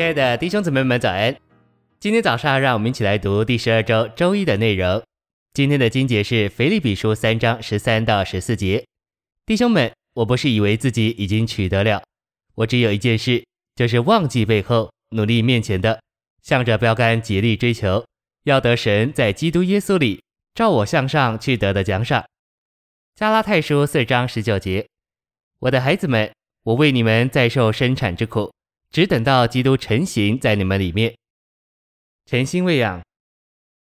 亲爱的弟兄姊妹们，早安！今天早上，让我们一起来读第十二周周一的内容。今天的经节是腓立比书三章十三到十四节。弟兄们，我不是以为自己已经取得了，我只有一件事，就是忘记背后，努力面前的，向着标杆竭力追求，要得神在基督耶稣里照我向上去得的奖赏。加拉太书四章十九节。我的孩子们，我为你们再受生产之苦。只等到基督成形在你们里面，诚心喂养。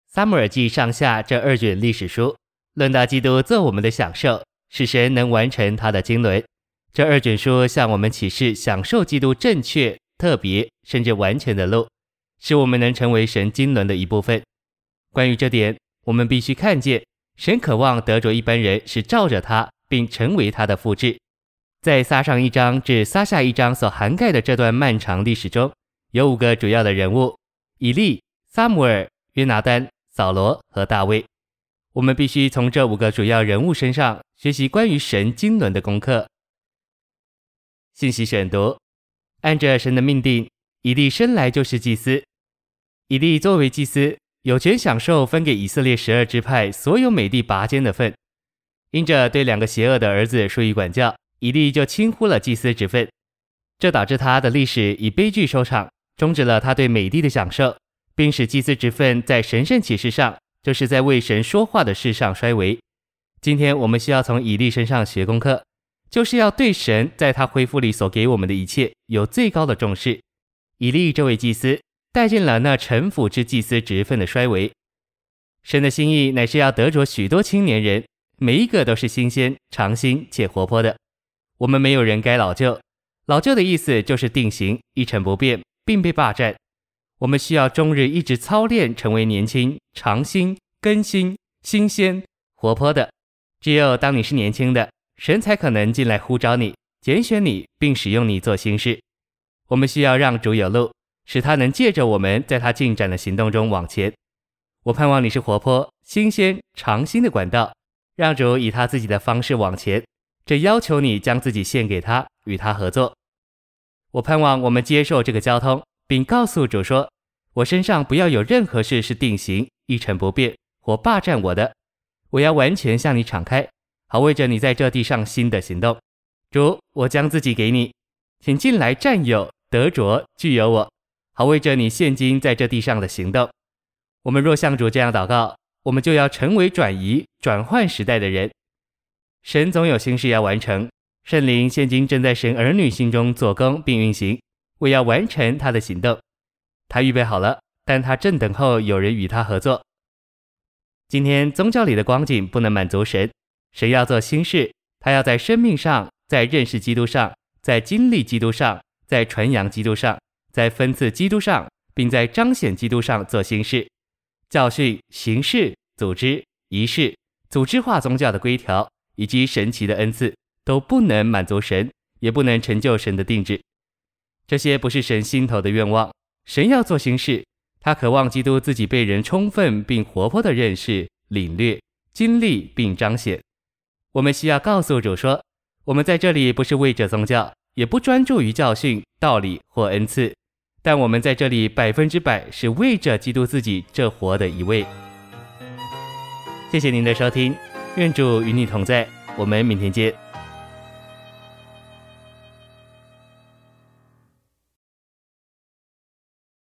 撒母耳记上下这二卷历史书，论到基督做我们的享受，使神能完成他的经纶。这二卷书向我们启示享受基督正确、特别甚至完全的路，使我们能成为神经纶的一部分。关于这点，我们必须看见，神渴望得着一般人是照着他，并成为他的复制。在撒上一章至撒下一章所涵盖的这段漫长历史中，有五个主要的人物：以利、撒母耳、约拿单、扫罗和大卫。我们必须从这五个主要人物身上学习关于神经纶的功课。信息选读：按着神的命定，以利生来就是祭司。以利作为祭司，有权享受分给以色列十二支派所有美地拔尖的份，因着对两个邪恶的儿子疏于管教。以利就轻忽了祭司职分，这导致他的历史以悲剧收场，终止了他对美地的享受，并使祭司职分在神圣启示上，就是在为神说话的事上衰微。今天我们需要从以利身上学功课，就是要对神在他恢复里所给我们的一切有最高的重视。以利这位祭司带进了那臣服之祭司职分的衰微。神的心意乃是要得着许多青年人，每一个都是新鲜、长新且活泼的。我们没有人该老旧，老旧的意思就是定型、一成不变，并被霸占。我们需要终日一直操练，成为年轻、长新、更新、新鲜、活泼的。只有当你是年轻的，神才可能进来呼召你、拣选你，并使用你做新事。我们需要让主有路，使他能借着我们在他进展的行动中往前。我盼望你是活泼、新鲜、长新的管道，让主以他自己的方式往前。这要求你将自己献给他，与他合作。我盼望我们接受这个交通，并告诉主说：“我身上不要有任何事是定型、一成不变或霸占我的。我要完全向你敞开，好为着你在这地上新的行动。主，我将自己给你，请进来占有、得着、具有我，好为着你现今在这地上的行动。我们若向主这样祷告，我们就要成为转移、转换时代的人。”神总有心事要完成，圣灵现今正在神儿女心中做工并运行，为要完成他的行动。他预备好了，但他正等候有人与他合作。今天宗教里的光景不能满足神，神要做新事，他要在生命上，在认识基督上，在经历基督上，在传扬基督上，在分赐基督上，并在彰显基督上做新事。教训、形式、组织、仪式、组织化宗教的规条。以及神奇的恩赐都不能满足神，也不能成就神的定制。这些不是神心头的愿望。神要做新事，他渴望基督自己被人充分并活泼的认识、领略、经历并彰显。我们需要告诉主说：我们在这里不是为着宗教，也不专注于教训、道理或恩赐，但我们在这里百分之百是为着基督自己这活的一位。谢谢您的收听。愿主与你同在，我们明天见。